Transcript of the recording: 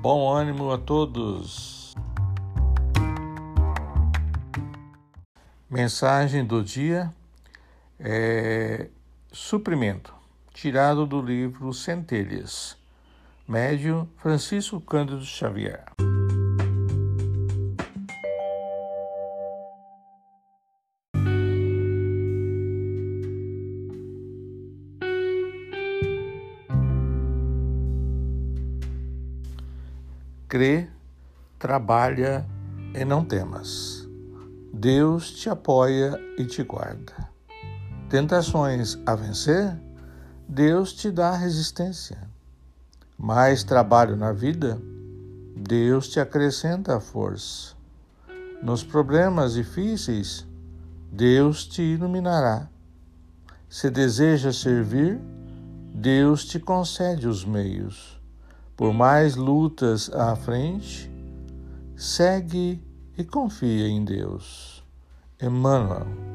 Bom ânimo a todos. Mensagem do dia é suprimento, tirado do livro Centelhas. Médio Francisco Cândido Xavier. Crê, trabalha e não temas. Deus te apoia e te guarda. Tentações a vencer? Deus te dá resistência. Mais trabalho na vida? Deus te acrescenta a força. Nos problemas difíceis, Deus te iluminará. Se deseja servir, Deus te concede os meios. Por mais lutas à frente, segue e confia em Deus. Emmanuel